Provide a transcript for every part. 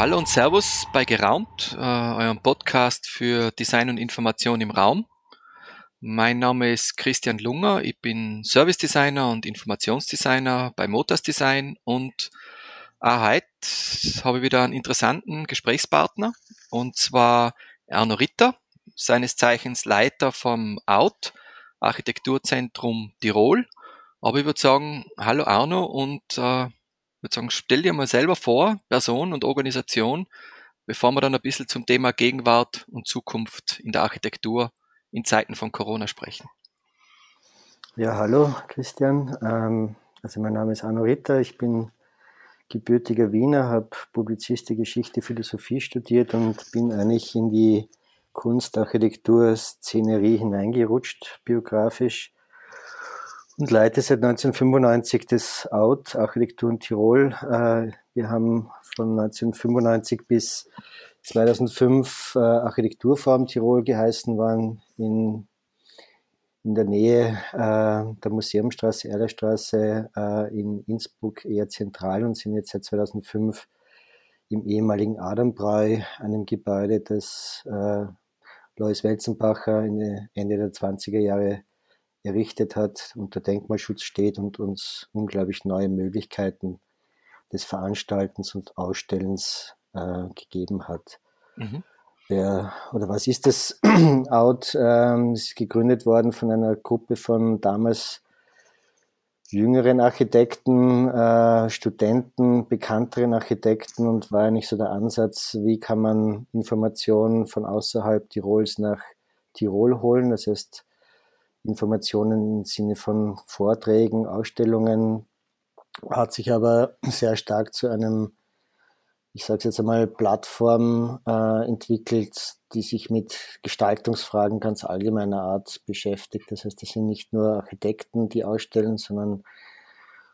Hallo und Servus bei Geraumt, äh, eurem Podcast für Design und Information im Raum. Mein Name ist Christian Lunger, ich bin Service Designer und Informationsdesigner bei Motors Design und auch heute habe ich wieder einen interessanten Gesprächspartner und zwar Erno Ritter, seines Zeichens Leiter vom Out, Architekturzentrum Tirol. Aber ich würde sagen, hallo Arno und äh, würde sagen, stell dir mal selber vor, Person und Organisation, bevor wir dann ein bisschen zum Thema Gegenwart und Zukunft in der Architektur in Zeiten von Corona sprechen. Ja, hallo Christian. Ähm, also mein Name ist Arno Ritter, ich bin gebürtiger Wiener, habe Publizistik, Geschichte, Philosophie studiert und bin eigentlich in die Kunst, Architektur, Szenerie hineingerutscht, biografisch und leite seit 1995 das Out Architektur in Tirol. Äh, wir haben von 1995 bis 2005 äh, Architekturform Tirol geheißen, waren in, in der Nähe äh, der Museumstraße, Erlerstraße in Innsbruck eher zentral und sind jetzt seit 2005 im ehemaligen Adambräu, einem Gebäude, das Lois Welzenbacher Ende der 20er Jahre errichtet hat, unter Denkmalschutz steht und uns unglaublich neue Möglichkeiten des Veranstaltens und Ausstellens äh, gegeben hat. Mhm. Der, oder was ist das Out? Ähm, ist gegründet worden von einer Gruppe von damals jüngeren Architekten, äh, Studenten, bekannteren Architekten und war eigentlich so der Ansatz, wie kann man Informationen von außerhalb Tirols nach Tirol holen. Das heißt, Informationen im Sinne von Vorträgen, Ausstellungen, hat sich aber sehr stark zu einem, ich sage jetzt einmal, Plattform äh, entwickelt, die sich mit Gestaltungsfragen ganz allgemeiner Art beschäftigt. Das heißt, das sind nicht nur Architekten, die ausstellen, sondern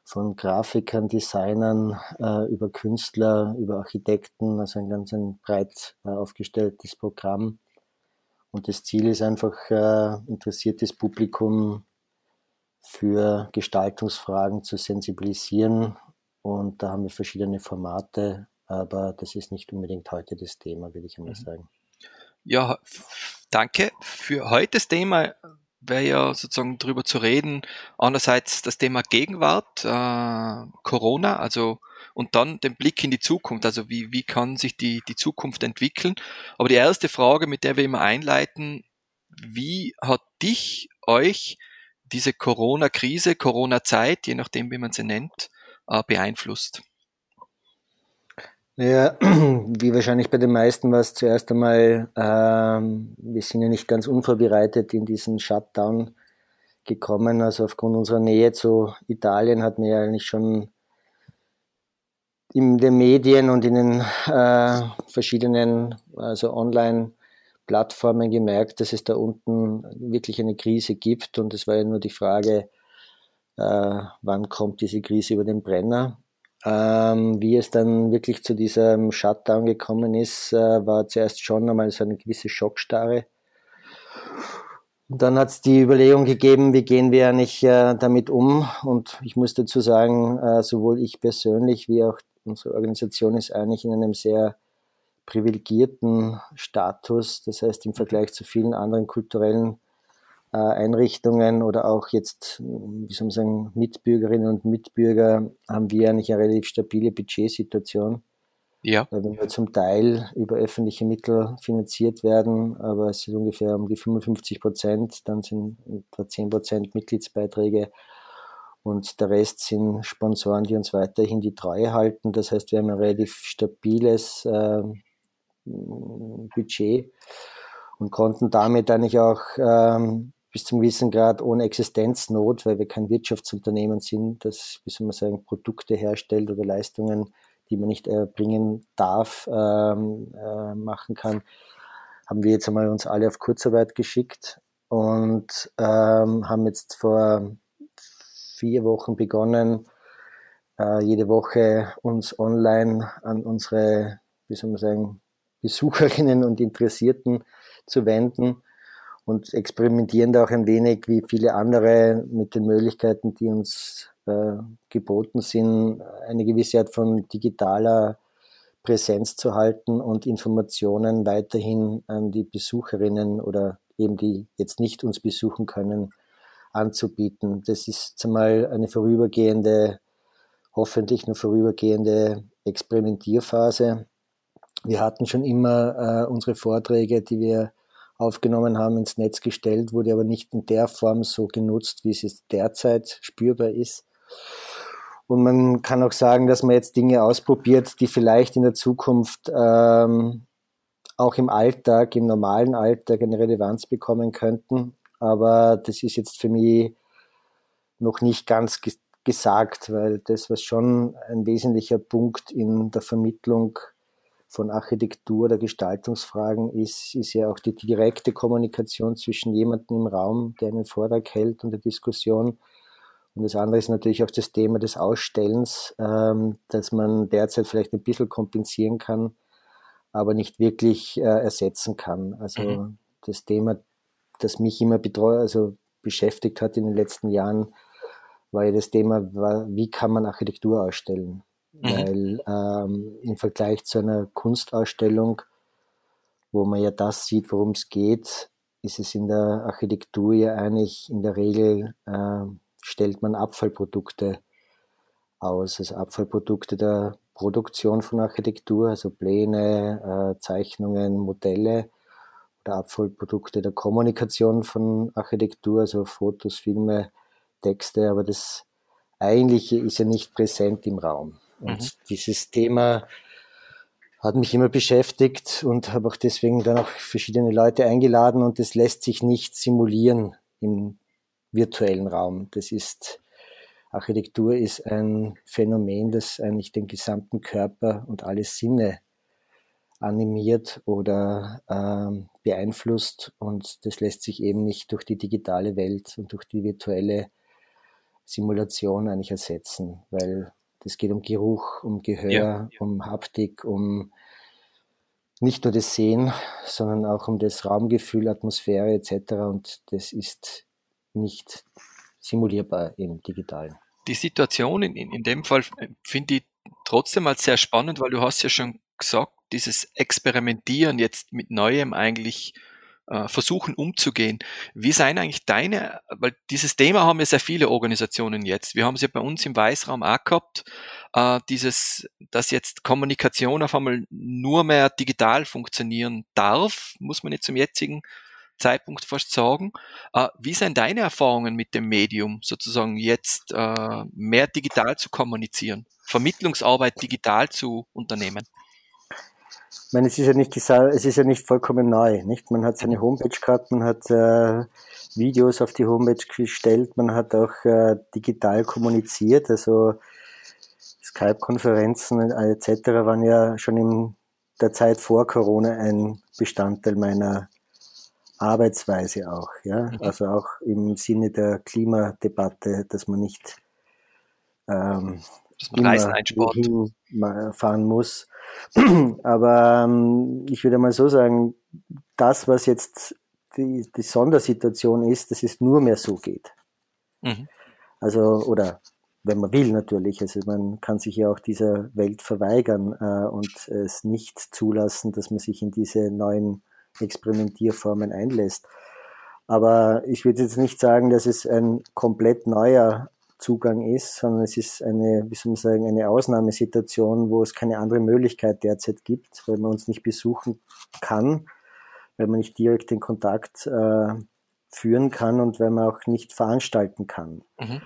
von Grafikern, Designern, äh, über Künstler, über Architekten, also ein ganz ein breit äh, aufgestelltes Programm. Und das Ziel ist einfach, äh, interessiertes Publikum für Gestaltungsfragen zu sensibilisieren. Und da haben wir verschiedene Formate, aber das ist nicht unbedingt heute das Thema, würde ich einmal mhm. sagen. Ja, danke. Für heute das Thema wäre ja sozusagen darüber zu reden, einerseits das Thema Gegenwart, äh, Corona, also und dann den Blick in die Zukunft. Also wie, wie kann sich die, die Zukunft entwickeln? Aber die erste Frage, mit der wir immer einleiten, wie hat dich, euch diese Corona-Krise, Corona-Zeit, je nachdem, wie man sie nennt, äh, beeinflusst? Ja, wie wahrscheinlich bei den meisten war es zuerst einmal, ähm, wir sind ja nicht ganz unvorbereitet in diesen Shutdown gekommen. Also aufgrund unserer Nähe zu Italien hat man ja eigentlich schon in den Medien und in den äh, verschiedenen also Online-Plattformen gemerkt, dass es da unten wirklich eine Krise gibt. Und es war ja nur die Frage, äh, wann kommt diese Krise über den Brenner. Ähm, wie es dann wirklich zu diesem Shutdown gekommen ist, äh, war zuerst schon einmal so eine gewisse Schockstarre. Und dann hat es die Überlegung gegeben, wie gehen wir eigentlich äh, damit um? Und ich muss dazu sagen, äh, sowohl ich persönlich wie auch unsere Organisation ist eigentlich in einem sehr privilegierten Status. Das heißt, im Vergleich zu vielen anderen kulturellen äh, Einrichtungen oder auch jetzt, wie soll man sagen, Mitbürgerinnen und Mitbürger haben wir eigentlich eine relativ stabile Budgetsituation. Ja. Weil wir zum Teil über öffentliche Mittel finanziert werden, aber es sind ungefähr um die 55 Prozent, dann sind etwa 10 Prozent Mitgliedsbeiträge und der Rest sind Sponsoren, die uns weiterhin die Treue halten. Das heißt, wir haben ein relativ stabiles äh, Budget und konnten damit eigentlich auch ähm, bis zum gewissen Grad ohne Existenznot, weil wir kein Wirtschaftsunternehmen sind, das, wie soll man sagen, Produkte herstellt oder Leistungen, die man nicht erbringen darf, ähm, äh, machen kann, haben wir jetzt einmal uns alle auf Kurzarbeit geschickt und ähm, haben jetzt vor vier Wochen begonnen, äh, jede Woche uns online an unsere, wie soll man sagen, Besucherinnen und Interessierten zu wenden und experimentieren da auch ein wenig wie viele andere mit den Möglichkeiten, die uns äh, geboten sind, eine gewisse Art von digitaler Präsenz zu halten und Informationen weiterhin an die Besucherinnen oder eben die jetzt nicht uns besuchen können, anzubieten. Das ist zumal eine vorübergehende, hoffentlich nur vorübergehende Experimentierphase. Wir hatten schon immer äh, unsere Vorträge, die wir aufgenommen haben, ins Netz gestellt, wurde aber nicht in der Form so genutzt, wie es jetzt derzeit spürbar ist. Und man kann auch sagen, dass man jetzt Dinge ausprobiert, die vielleicht in der Zukunft ähm, auch im Alltag, im normalen Alltag eine Relevanz bekommen könnten. Aber das ist jetzt für mich noch nicht ganz gesagt, weil das, was schon ein wesentlicher Punkt in der Vermittlung von Architektur oder Gestaltungsfragen ist, ist ja auch die direkte Kommunikation zwischen jemandem im Raum, der einen Vortrag hält und der Diskussion. Und das andere ist natürlich auch das Thema des Ausstellens, ähm, dass man derzeit vielleicht ein bisschen kompensieren kann, aber nicht wirklich äh, ersetzen kann. Also mhm. das Thema, das mich immer betreut, also beschäftigt hat in den letzten Jahren, war ja das Thema, wie kann man Architektur ausstellen? Mhm. Weil ähm, im Vergleich zu einer Kunstausstellung, wo man ja das sieht, worum es geht, ist es in der Architektur ja eigentlich in der Regel, äh, stellt man Abfallprodukte aus, also Abfallprodukte der Produktion von Architektur, also Pläne, äh, Zeichnungen, Modelle oder Abfallprodukte der Kommunikation von Architektur, also Fotos, Filme, Texte, aber das Eigentliche ist ja nicht präsent im Raum. Und mhm. dieses Thema hat mich immer beschäftigt und habe auch deswegen dann auch verschiedene Leute eingeladen und das lässt sich nicht simulieren im virtuellen Raum. Das ist, Architektur ist ein Phänomen, das eigentlich den gesamten Körper und alle Sinne animiert oder ähm, beeinflusst und das lässt sich eben nicht durch die digitale Welt und durch die virtuelle Simulation eigentlich ersetzen, weil es geht um Geruch, um Gehör, ja. um Haptik, um nicht nur das Sehen, sondern auch um das Raumgefühl, Atmosphäre etc. Und das ist nicht simulierbar im Digitalen. Die Situation in, in dem Fall finde ich trotzdem als sehr spannend, weil du hast ja schon gesagt, dieses Experimentieren jetzt mit Neuem eigentlich äh, versuchen umzugehen. Wie seien eigentlich deine, weil dieses Thema haben ja sehr viele Organisationen jetzt. Wir haben es ja bei uns im Weißraum auch gehabt, äh, dieses, dass jetzt Kommunikation auf einmal nur mehr digital funktionieren darf, muss man jetzt zum jetzigen Zeitpunkt fast sagen. Äh, wie sind deine Erfahrungen mit dem Medium, sozusagen jetzt äh, mehr digital zu kommunizieren, Vermittlungsarbeit digital zu unternehmen? Ich meine, es ist ja nicht, es ist ja nicht vollkommen neu, nicht? Man hat seine Homepage gehabt, man hat äh, Videos auf die Homepage gestellt, man hat auch äh, digital kommuniziert, also Skype-Konferenzen äh, etc. waren ja schon in der Zeit vor Corona ein Bestandteil meiner Arbeitsweise auch, ja. Also auch im Sinne der Klimadebatte, dass man nicht ähm, dass man Reisen einspart. fahren muss. Aber ähm, ich würde mal so sagen, das, was jetzt die, die Sondersituation ist, dass es nur mehr so geht. Mhm. Also, oder wenn man will natürlich, also man kann sich ja auch dieser Welt verweigern äh, und es nicht zulassen, dass man sich in diese neuen Experimentierformen einlässt. Aber ich würde jetzt nicht sagen, dass es ein komplett neuer Zugang ist, sondern es ist eine, wie soll man sagen, eine Ausnahmesituation, wo es keine andere Möglichkeit derzeit gibt, weil man uns nicht besuchen kann, weil man nicht direkt den Kontakt äh, führen kann und weil man auch nicht veranstalten kann. Mhm.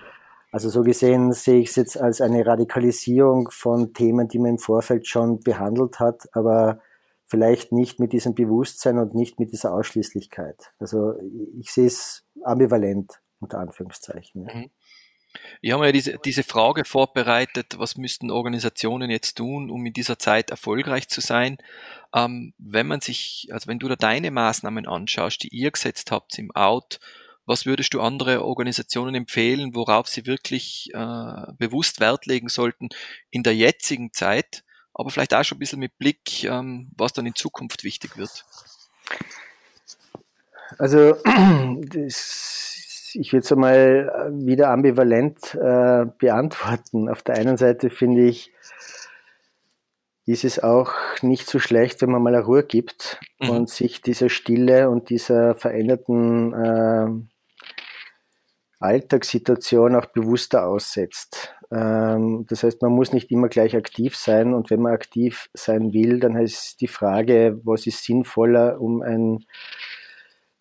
Also so gesehen sehe ich es jetzt als eine Radikalisierung von Themen, die man im Vorfeld schon behandelt hat, aber vielleicht nicht mit diesem Bewusstsein und nicht mit dieser Ausschließlichkeit. Also ich sehe es ambivalent unter Anführungszeichen. Mhm. Ich habe mir diese, diese Frage vorbereitet, was müssten Organisationen jetzt tun, um in dieser Zeit erfolgreich zu sein? Ähm, wenn man sich, also wenn du da deine Maßnahmen anschaust, die ihr gesetzt habt im Out, was würdest du andere Organisationen empfehlen, worauf sie wirklich äh, bewusst Wert legen sollten in der jetzigen Zeit, aber vielleicht auch schon ein bisschen mit Blick, ähm, was dann in Zukunft wichtig wird? Also das ich würde es einmal äh, wieder ambivalent äh, beantworten. Auf der einen Seite finde ich, ist es auch nicht so schlecht, wenn man mal eine Ruhe gibt mhm. und sich dieser Stille und dieser veränderten äh, Alltagssituation auch bewusster aussetzt. Ähm, das heißt, man muss nicht immer gleich aktiv sein und wenn man aktiv sein will, dann heißt die Frage, was ist sinnvoller, um ein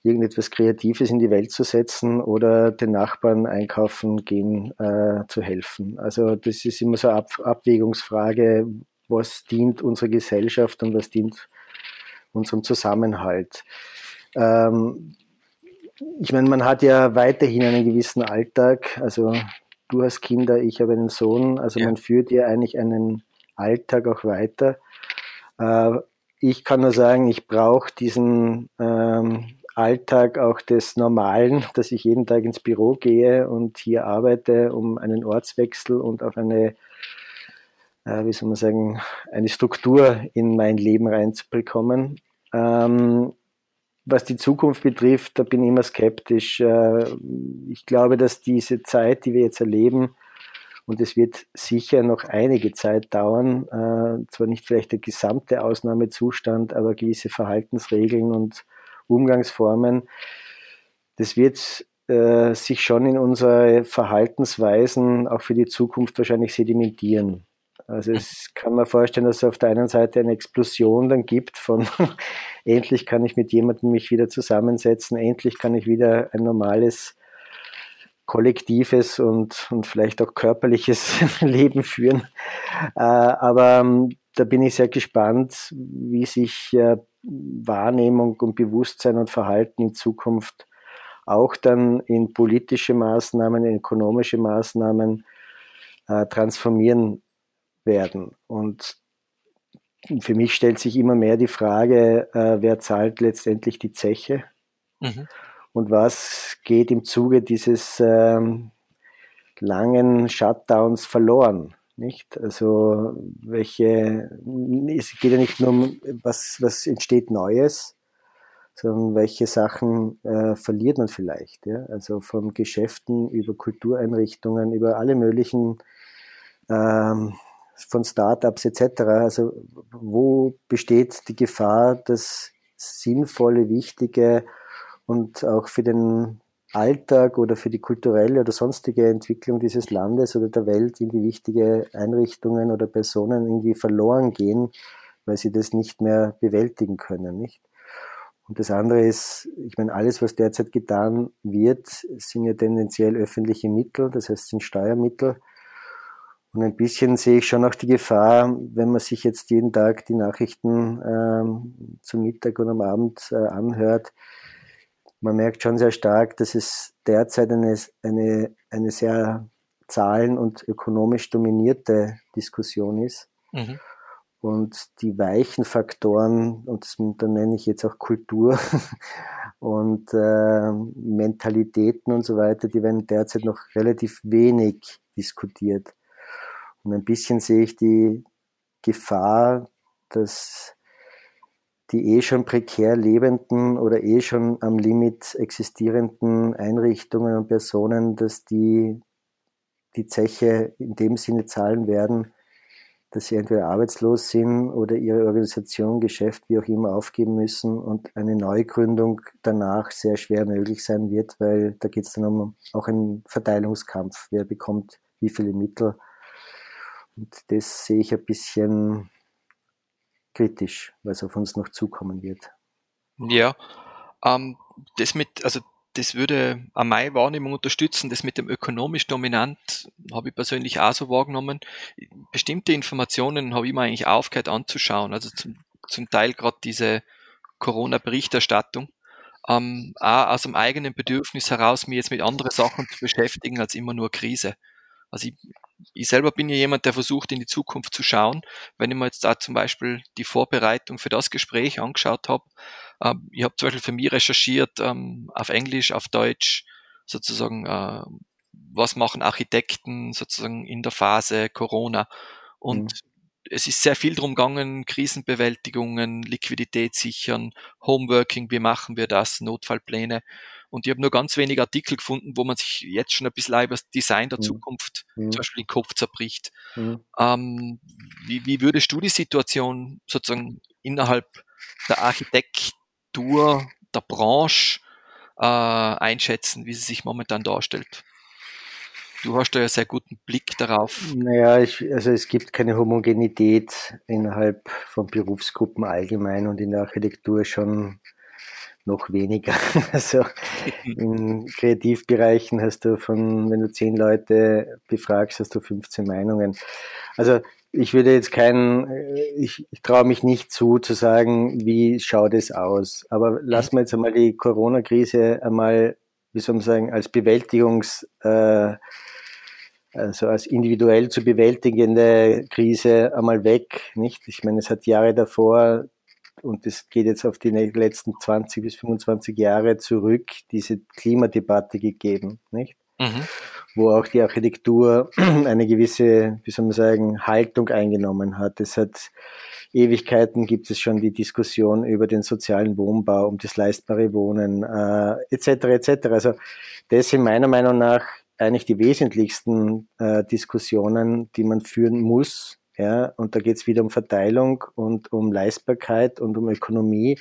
irgendetwas Kreatives in die Welt zu setzen oder den Nachbarn einkaufen gehen äh, zu helfen. Also das ist immer so eine Ab Abwägungsfrage, was dient unserer Gesellschaft und was dient unserem Zusammenhalt. Ähm, ich meine, man hat ja weiterhin einen gewissen Alltag. Also du hast Kinder, ich habe einen Sohn. Also ja. man führt ja eigentlich einen Alltag auch weiter. Äh, ich kann nur sagen, ich brauche diesen ähm, Alltag auch des Normalen, dass ich jeden Tag ins Büro gehe und hier arbeite, um einen Ortswechsel und auch eine äh, wie soll man sagen, eine Struktur in mein Leben reinzubekommen. Ähm, was die Zukunft betrifft, da bin ich immer skeptisch. Äh, ich glaube, dass diese Zeit, die wir jetzt erleben, und es wird sicher noch einige Zeit dauern, äh, zwar nicht vielleicht der gesamte Ausnahmezustand, aber gewisse Verhaltensregeln und Umgangsformen, das wird äh, sich schon in unsere Verhaltensweisen auch für die Zukunft wahrscheinlich sedimentieren. Also es kann man vorstellen, dass es auf der einen Seite eine Explosion dann gibt von endlich kann ich mit jemandem mich wieder zusammensetzen, endlich kann ich wieder ein normales kollektives und, und vielleicht auch körperliches Leben führen. Äh, aber ähm, da bin ich sehr gespannt, wie sich äh, Wahrnehmung und Bewusstsein und Verhalten in Zukunft auch dann in politische Maßnahmen, in ökonomische Maßnahmen äh, transformieren werden. Und für mich stellt sich immer mehr die Frage, äh, wer zahlt letztendlich die Zeche mhm. und was geht im Zuge dieses ähm, langen Shutdowns verloren. Nicht? Also welche, es geht ja nicht nur um, was, was entsteht Neues, sondern welche Sachen äh, verliert man vielleicht. Ja? Also von Geschäften über Kultureinrichtungen, über alle möglichen ähm, von Startups etc. Also wo besteht die Gefahr, dass sinnvolle, wichtige und auch für den Alltag oder für die kulturelle oder sonstige Entwicklung dieses Landes oder der Welt irgendwie wichtige Einrichtungen oder Personen irgendwie verloren gehen, weil sie das nicht mehr bewältigen können, nicht? Und das andere ist, ich meine, alles, was derzeit getan wird, sind ja tendenziell öffentliche Mittel, das heißt, sind Steuermittel. Und ein bisschen sehe ich schon auch die Gefahr, wenn man sich jetzt jeden Tag die Nachrichten ähm, zum Mittag und am Abend äh, anhört. Man merkt schon sehr stark, dass es derzeit eine, eine, eine sehr zahlen- und ökonomisch dominierte Diskussion ist. Mhm. Und die weichen Faktoren, und das, da nenne ich jetzt auch Kultur und äh, Mentalitäten und so weiter, die werden derzeit noch relativ wenig diskutiert. Und ein bisschen sehe ich die Gefahr, dass die eh schon prekär lebenden oder eh schon am Limit existierenden Einrichtungen und Personen, dass die die Zeche in dem Sinne zahlen werden, dass sie entweder arbeitslos sind oder ihre Organisation, Geschäft, wie auch immer aufgeben müssen und eine Neugründung danach sehr schwer möglich sein wird, weil da geht es dann um auch einen Verteilungskampf. Wer bekommt wie viele Mittel und das sehe ich ein bisschen kritisch, es auf uns noch zukommen wird. Ja, ähm, das mit, also das würde an meine Wahrnehmung unterstützen. Das mit dem ökonomisch dominant habe ich persönlich auch so wahrgenommen. Bestimmte Informationen habe ich mir eigentlich aufgehört anzuschauen. Also zum, zum Teil gerade diese Corona-Berichterstattung. Ähm, auch aus dem eigenen Bedürfnis heraus, mich jetzt mit anderen Sachen zu beschäftigen als immer nur Krise. Also ich ich selber bin ja jemand, der versucht, in die Zukunft zu schauen. Wenn ich mir jetzt da zum Beispiel die Vorbereitung für das Gespräch angeschaut habe, äh, ich habe zum Beispiel für mich recherchiert ähm, auf Englisch, auf Deutsch, sozusagen, äh, was machen Architekten sozusagen in der Phase Corona. Und mhm. es ist sehr viel drum gegangen, Krisenbewältigungen, Liquidität sichern, Homeworking, wie machen wir das, Notfallpläne. Und ich habe nur ganz wenige Artikel gefunden, wo man sich jetzt schon ein bisschen über das Design der mhm. Zukunft mhm. zum Beispiel den Kopf zerbricht. Mhm. Ähm, wie, wie würdest du die Situation sozusagen innerhalb der Architektur, der Branche äh, einschätzen, wie sie sich momentan darstellt? Du hast da ja sehr guten Blick darauf. Naja, ich, also es gibt keine Homogenität innerhalb von Berufsgruppen allgemein und in der Architektur schon noch weniger. Also in Kreativbereichen hast du von, wenn du zehn Leute befragst, hast du 15 Meinungen. Also ich würde jetzt keinen, ich, ich traue mich nicht zu, zu sagen, wie schaut es aus. Aber lassen wir jetzt einmal die Corona-Krise einmal, wie soll man sagen, als Bewältigungs, äh, also als individuell zu bewältigende Krise einmal weg, nicht? Ich meine, es hat Jahre davor und das geht jetzt auf die letzten 20 bis 25 Jahre zurück, diese Klimadebatte gegeben, nicht? Mhm. Wo auch die Architektur eine gewisse, wie soll man sagen, Haltung eingenommen hat. Es hat Ewigkeiten gibt es schon die Diskussion über den sozialen Wohnbau, um das leistbare Wohnen, äh, etc. etc. Also das sind meiner Meinung nach eigentlich die wesentlichsten äh, Diskussionen, die man führen muss. Ja, und da geht es wieder um Verteilung und um Leistbarkeit und um Ökonomie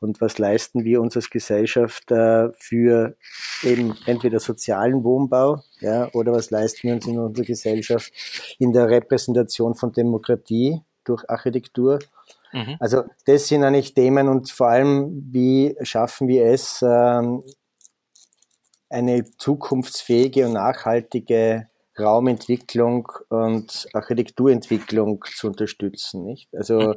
und was leisten wir uns als Gesellschaft äh, für eben entweder sozialen Wohnbau, ja, oder was leisten wir uns in unserer Gesellschaft in der Repräsentation von Demokratie durch Architektur. Mhm. Also das sind eigentlich Themen und vor allem, wie schaffen wir es, ähm, eine zukunftsfähige und nachhaltige Raumentwicklung und Architekturentwicklung zu unterstützen. Nicht? Also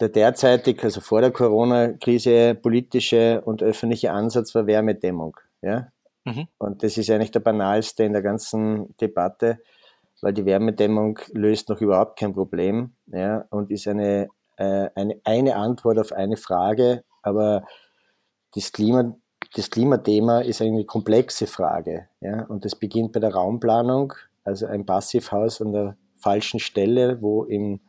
der derzeitig, also vor der Corona-Krise, politische und öffentliche Ansatz war Wärmedämmung. Ja? Mhm. Und das ist eigentlich der banalste in der ganzen Debatte, weil die Wärmedämmung löst noch überhaupt kein Problem ja? und ist eine, äh, eine, eine Antwort auf eine Frage, aber das Klima das Klimathema ist eine komplexe Frage. Ja? Und das beginnt bei der Raumplanung, also ein Passivhaus an der falschen Stelle, wo im,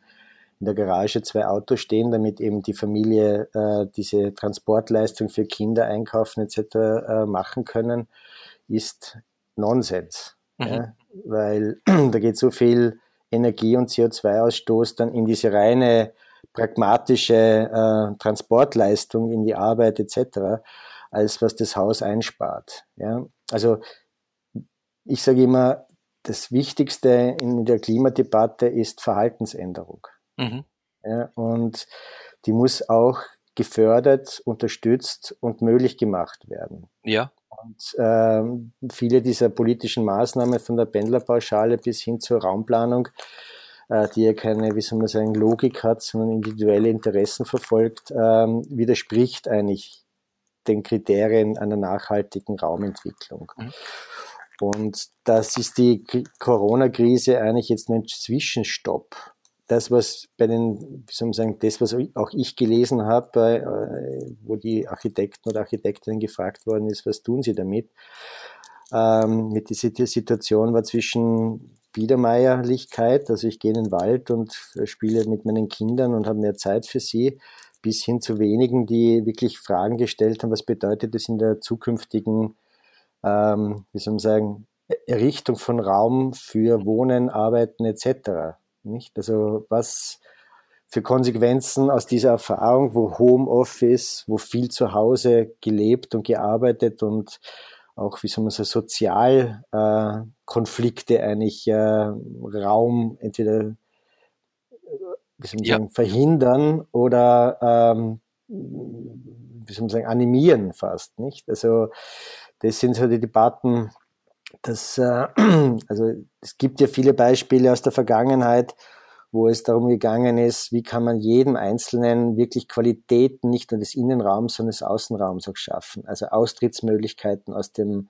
in der Garage zwei Autos stehen, damit eben die Familie äh, diese Transportleistung für Kinder einkaufen etc. Äh, machen können, ist Nonsens. Mhm. Ja? Weil da geht so viel Energie und CO2-Ausstoß dann in diese reine pragmatische äh, Transportleistung in die Arbeit etc als was das Haus einspart. Ja? Also ich sage immer, das Wichtigste in der Klimadebatte ist Verhaltensänderung. Mhm. Ja, und die muss auch gefördert, unterstützt und möglich gemacht werden. Ja. Und äh, viele dieser politischen Maßnahmen von der Pendlerpauschale bis hin zur Raumplanung, äh, die ja keine, wie soll man sagen, Logik hat, sondern individuelle Interessen verfolgt, äh, widerspricht eigentlich den Kriterien einer nachhaltigen Raumentwicklung. Mhm. Und das ist die Corona-Krise eigentlich jetzt ein Zwischenstopp. Das, was bei den, wie soll man sagen, das, was auch ich gelesen habe, äh, wo die Architekten oder Architektinnen gefragt worden ist, was tun sie damit? Ähm, mit dieser Situation war zwischen Biedermeierlichkeit, also ich gehe in den Wald und spiele mit meinen Kindern und habe mehr Zeit für sie, bis hin zu wenigen, die wirklich Fragen gestellt haben, was bedeutet das in der zukünftigen, ähm, wie soll man sagen, Errichtung von Raum für Wohnen, Arbeiten etc. Nicht? Also was für Konsequenzen aus dieser Erfahrung, wo Homeoffice, wo viel zu Hause gelebt und gearbeitet und auch, wie soll man sagen, Sozialkonflikte äh, eigentlich äh, Raum entweder wie soll man ja. sagen, verhindern oder ähm, wie soll man sagen, animieren fast, nicht? Also das sind so die Debatten, das, äh, also es gibt ja viele Beispiele aus der Vergangenheit, wo es darum gegangen ist, wie kann man jedem Einzelnen wirklich Qualitäten nicht nur des Innenraums, sondern des Außenraums auch schaffen. Also Austrittsmöglichkeiten aus dem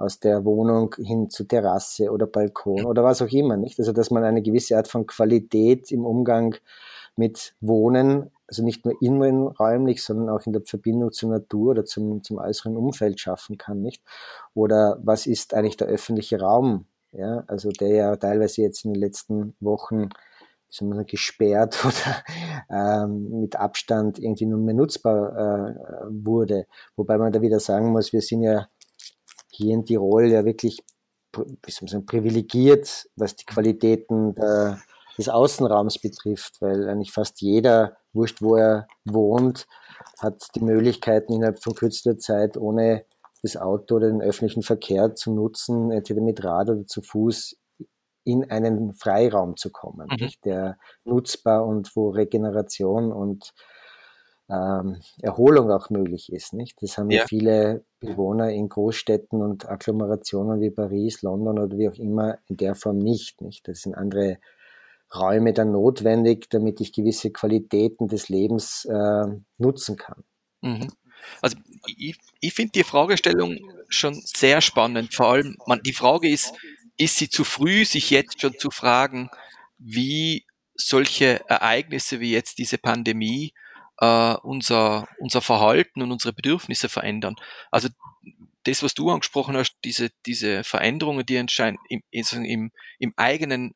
aus der Wohnung hin zu Terrasse oder Balkon oder was auch immer, nicht? Also, dass man eine gewisse Art von Qualität im Umgang mit Wohnen, also nicht nur innenräumlich, sondern auch in der Verbindung zur Natur oder zum, zum äußeren Umfeld schaffen kann, nicht? Oder was ist eigentlich der öffentliche Raum? Ja, also der ja teilweise jetzt in den letzten Wochen wir, gesperrt oder ähm, mit Abstand irgendwie nur mehr nutzbar äh, wurde. Wobei man da wieder sagen muss, wir sind ja hier in Tirol ja wirklich wie soll man sagen, privilegiert, was die Qualitäten der, des Außenraums betrifft, weil eigentlich fast jeder, wurscht wo er wohnt, hat die Möglichkeiten innerhalb von kürzester Zeit ohne das Auto oder den öffentlichen Verkehr zu nutzen, entweder mit Rad oder zu Fuß in einen Freiraum zu kommen, mhm. der nutzbar und wo Regeneration und ähm, Erholung auch möglich ist. Nicht? Das haben ja. viele Bewohner in Großstädten und Agglomerationen wie Paris, London oder wie auch immer in der Form nicht. nicht? Das sind andere Räume dann notwendig, damit ich gewisse Qualitäten des Lebens äh, nutzen kann. Mhm. Also ich, ich finde die Fragestellung schon sehr spannend. Vor allem, man, die Frage ist, ist sie zu früh, sich jetzt schon zu fragen, wie solche Ereignisse wie jetzt diese Pandemie äh, unser, unser Verhalten und unsere Bedürfnisse verändern. Also das, was du angesprochen hast, diese, diese Veränderungen, die entscheiden im, im, im eigenen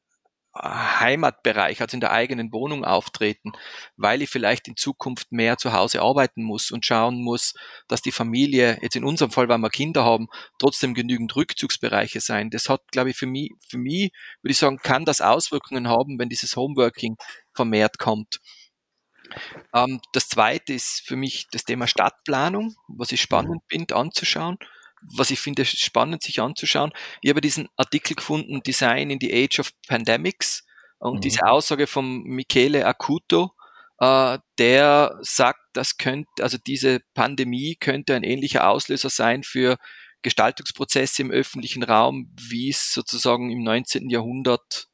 Heimatbereich, also in der eigenen Wohnung auftreten, weil ich vielleicht in Zukunft mehr zu Hause arbeiten muss und schauen muss, dass die Familie, jetzt in unserem Fall, weil wir Kinder haben, trotzdem genügend Rückzugsbereiche sein. Das hat, glaube ich, für mich, für mich, würde ich sagen, kann das Auswirkungen haben, wenn dieses Homeworking vermehrt kommt. Ähm, das zweite ist für mich das Thema Stadtplanung, was ich spannend mhm. finde anzuschauen was ich finde spannend sich anzuschauen. Ich habe diesen Artikel gefunden, Design in the Age of Pandemics und mhm. diese Aussage von Michele Acuto, äh, der sagt, das könnte, also diese Pandemie könnte ein ähnlicher Auslöser sein für Gestaltungsprozesse im öffentlichen Raum, wie es sozusagen im 19. Jahrhundert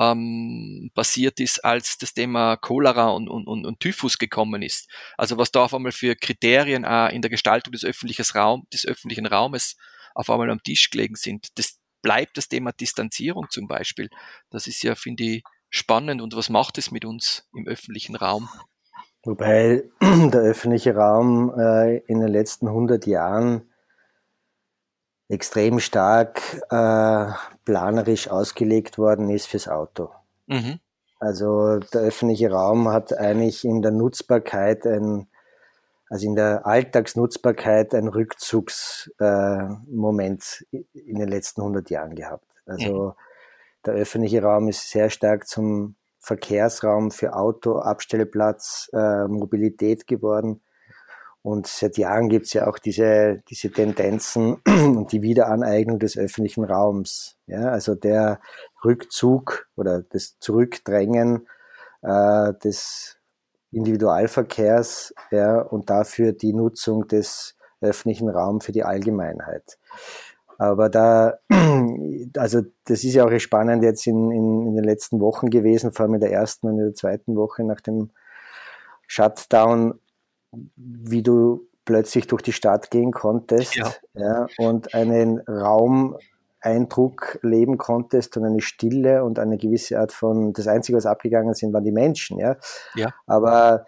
ähm, passiert ist, als das Thema Cholera und, und, und, Typhus gekommen ist. Also was da auf einmal für Kriterien auch in der Gestaltung des öffentlichen, Raum, des öffentlichen Raumes auf einmal am Tisch gelegen sind. Das bleibt das Thema Distanzierung zum Beispiel. Das ist ja, finde ich, spannend und was macht es mit uns im öffentlichen Raum? Wobei der öffentliche Raum äh, in den letzten 100 Jahren extrem stark äh, planerisch ausgelegt worden ist fürs Auto. Mhm. Also der öffentliche Raum hat eigentlich in der Nutzbarkeit ein, also in der Alltagsnutzbarkeit ein Rückzugsmoment äh, in den letzten 100 Jahren gehabt. Also mhm. der öffentliche Raum ist sehr stark zum Verkehrsraum für Auto, Abstellplatz, äh, Mobilität geworden. Und seit Jahren gibt es ja auch diese, diese Tendenzen und die Wiederaneignung des öffentlichen Raums. Ja, also der Rückzug oder das Zurückdrängen äh, des Individualverkehrs ja, und dafür die Nutzung des öffentlichen Raums für die Allgemeinheit. Aber da, also das ist ja auch spannend jetzt in, in, in den letzten Wochen gewesen, vor allem in der ersten und in der zweiten Woche nach dem Shutdown, wie du plötzlich durch die Stadt gehen konntest ja. ja und einen Raumeindruck leben konntest und eine Stille und eine gewisse Art von, das Einzige, was abgegangen sind, waren die Menschen, ja. ja. Aber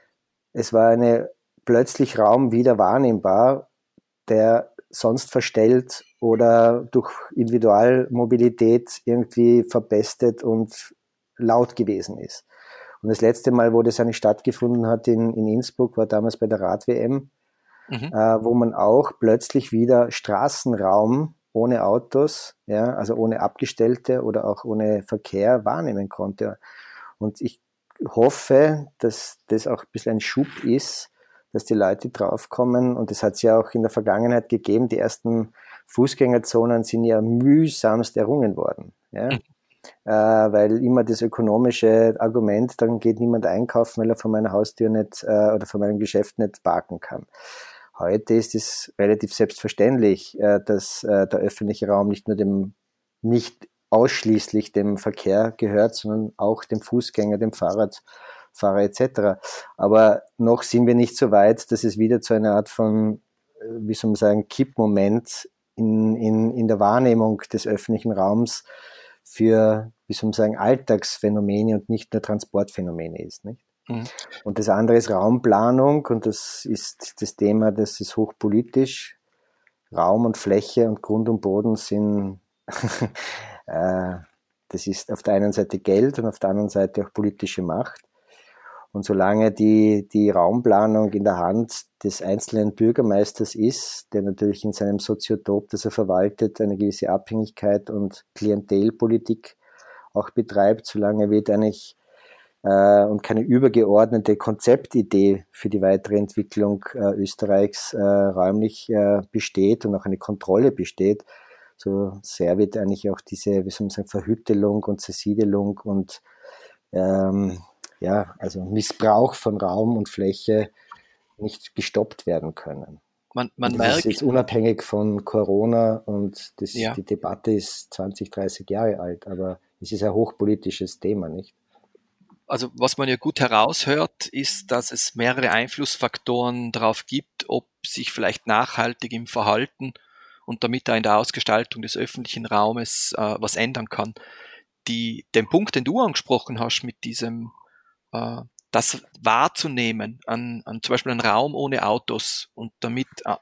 es war eine plötzlich Raum wieder wahrnehmbar, der sonst verstellt oder durch Individualmobilität irgendwie verbestet und laut gewesen ist. Und das letzte Mal, wo das eigentlich stattgefunden hat in, in Innsbruck, war damals bei der Rad-WM, mhm. äh, wo man auch plötzlich wieder Straßenraum ohne Autos, ja, also ohne Abgestellte oder auch ohne Verkehr wahrnehmen konnte. Und ich hoffe, dass das auch ein bisschen ein Schub ist, dass die Leute draufkommen. Und das hat es ja auch in der Vergangenheit gegeben. Die ersten Fußgängerzonen sind ja mühsamst errungen worden. Ja? Äh, weil immer das ökonomische Argument, dann geht niemand einkaufen, weil er von meiner Haustür nicht äh, oder von meinem Geschäft nicht parken kann. Heute ist es relativ selbstverständlich, äh, dass der öffentliche Raum nicht nur dem, nicht ausschließlich dem Verkehr gehört, sondern auch dem Fußgänger, dem Fahrradfahrer etc. Aber noch sind wir nicht so weit, dass es wieder zu einer Art von, wie soll man sagen, Kippmoment in, in, in der Wahrnehmung des öffentlichen Raums für, wie soll man sagen, Alltagsphänomene und nicht nur Transportphänomene ist. Nicht? Mhm. Und das andere ist Raumplanung und das ist das Thema, das ist hochpolitisch. Raum und Fläche und Grund und Boden sind äh, das ist auf der einen Seite Geld und auf der anderen Seite auch politische Macht. Und solange die, die Raumplanung in der Hand des einzelnen Bürgermeisters ist, der natürlich in seinem Soziotop, das er verwaltet, eine gewisse Abhängigkeit und Klientelpolitik auch betreibt, solange wird eigentlich äh, und keine übergeordnete Konzeptidee für die weitere Entwicklung äh, Österreichs äh, räumlich äh, besteht und auch eine Kontrolle besteht, so sehr wird eigentlich auch diese, wie soll man sagen, Verhüttelung und Zersiedelung und ähm, ja, also Missbrauch von Raum und Fläche nicht gestoppt werden können. Man, man merkt. Das ist jetzt unabhängig von Corona und das, ja. die Debatte ist 20, 30 Jahre alt, aber es ist ein hochpolitisches Thema, nicht? Also was man ja gut heraushört, ist, dass es mehrere Einflussfaktoren darauf gibt, ob sich vielleicht nachhaltig im Verhalten und damit auch in der Ausgestaltung des öffentlichen Raumes äh, was ändern kann. Die, den Punkt, den du angesprochen hast mit diesem äh, das wahrzunehmen an, an zum Beispiel einen Raum ohne Autos und damit äh,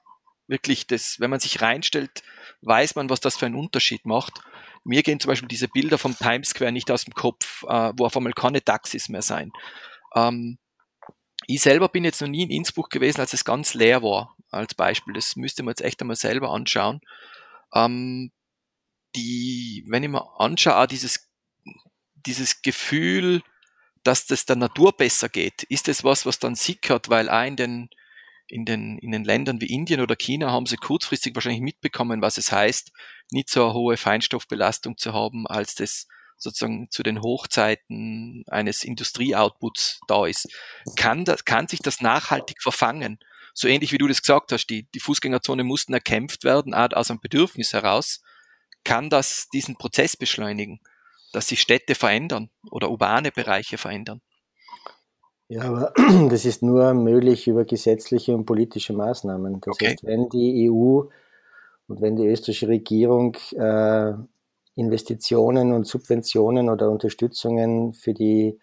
wirklich das, wenn man sich reinstellt, weiß man, was das für einen Unterschied macht. Mir gehen zum Beispiel diese Bilder vom Times Square nicht aus dem Kopf, äh, wo auf einmal keine Taxis mehr sein. Ähm, ich selber bin jetzt noch nie in Innsbruck gewesen, als es ganz leer war, als Beispiel. Das müsste man jetzt echt einmal selber anschauen. Ähm, die, wenn ich mir anschaue, auch dieses, dieses Gefühl, dass das der Natur besser geht? Ist das was, was dann sickert, weil auch in den, in den, in den Ländern wie Indien oder China haben sie kurzfristig wahrscheinlich mitbekommen, was es heißt, nicht so eine hohe Feinstoffbelastung zu haben, als das sozusagen zu den Hochzeiten eines Industrieoutputs da ist. Kann, das, kann sich das nachhaltig verfangen? So ähnlich wie du das gesagt hast, die, die Fußgängerzone mussten erkämpft werden, auch aus einem Bedürfnis heraus. Kann das diesen Prozess beschleunigen? Dass sich Städte verändern oder urbane Bereiche verändern. Ja, aber das ist nur möglich über gesetzliche und politische Maßnahmen. Das okay. heißt, wenn die EU und wenn die österreichische Regierung äh, Investitionen und Subventionen oder Unterstützungen für die